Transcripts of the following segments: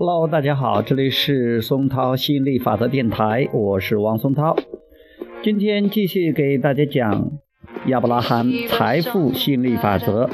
Hello，大家好，这里是松涛吸引力法则电台，我是王松涛。今天继续给大家讲亚伯拉罕财富吸引力法则，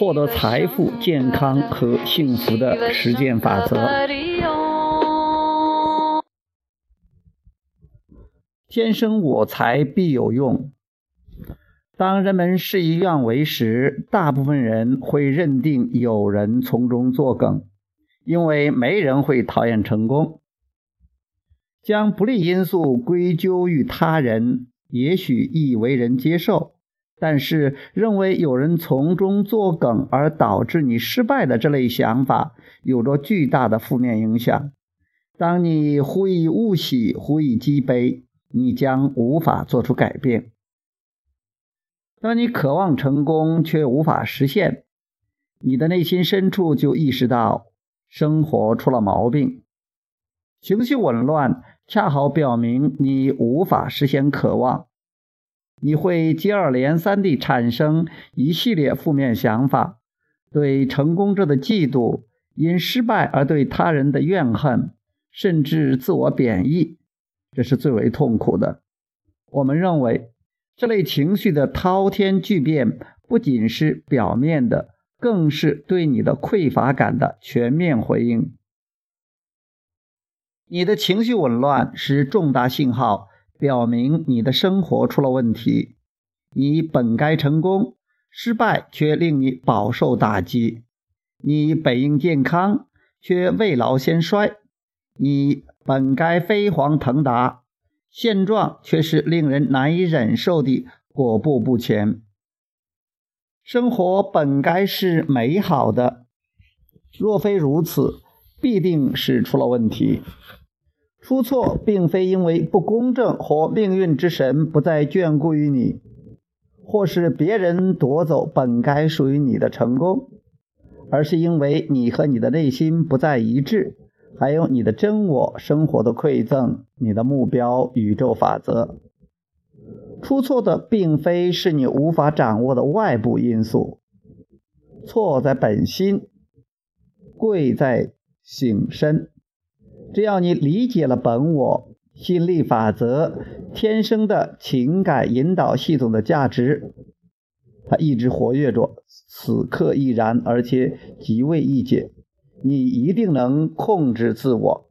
获得财富、健康和幸福的实践法则。天生我材必有用。当人们事与愿违时，大部分人会认定有人从中作梗，因为没人会讨厌成功。将不利因素归咎于他人，也许易为人接受，但是认为有人从中作梗而导致你失败的这类想法，有着巨大的负面影响。当你忽以物喜，忽以己悲，你将无法做出改变。当你渴望成功却无法实现，你的内心深处就意识到生活出了毛病，情绪紊乱，恰好表明你无法实现渴望。你会接二连三地产生一系列负面想法，对成功者的嫉妒，因失败而对他人的怨恨，甚至自我贬义，这是最为痛苦的。我们认为。这类情绪的滔天巨变，不仅是表面的，更是对你的匮乏感的全面回应。你的情绪紊乱是重大信号，表明你的生活出了问题。你本该成功，失败却令你饱受打击；你本应健康，却未老先衰；你本该飞黄腾达。现状却是令人难以忍受的裹步不前。生活本该是美好的，若非如此，必定是出了问题。出错并非因为不公正或命运之神不再眷顾于你，或是别人夺走本该属于你的成功，而是因为你和你的内心不再一致。还有你的真我生活的馈赠，你的目标宇宙法则。出错的并非是你无法掌握的外部因素，错在本心，贵在醒身。只要你理解了本我心力法则天生的情感引导系统的价值，它一直活跃着，此刻亦然，而且极为易解。你一定能控制自我。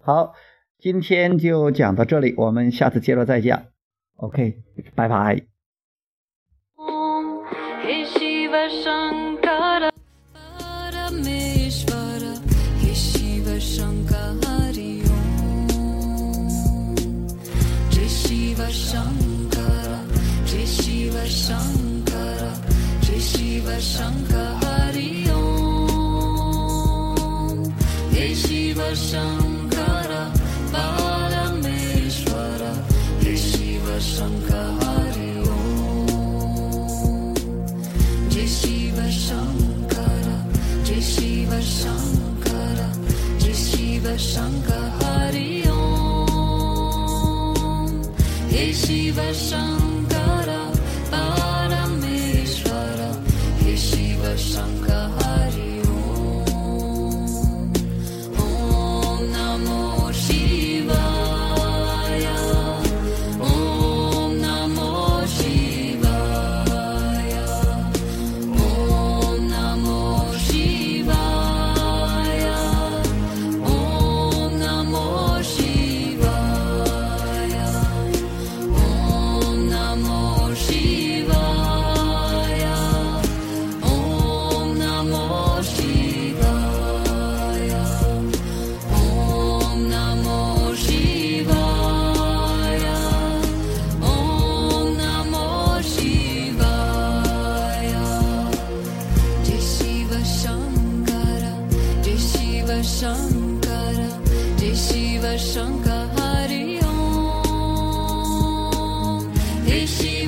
好，今天就讲到这里，我们下次接着再讲。OK，拜拜。Shiva Shanti.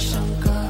一首歌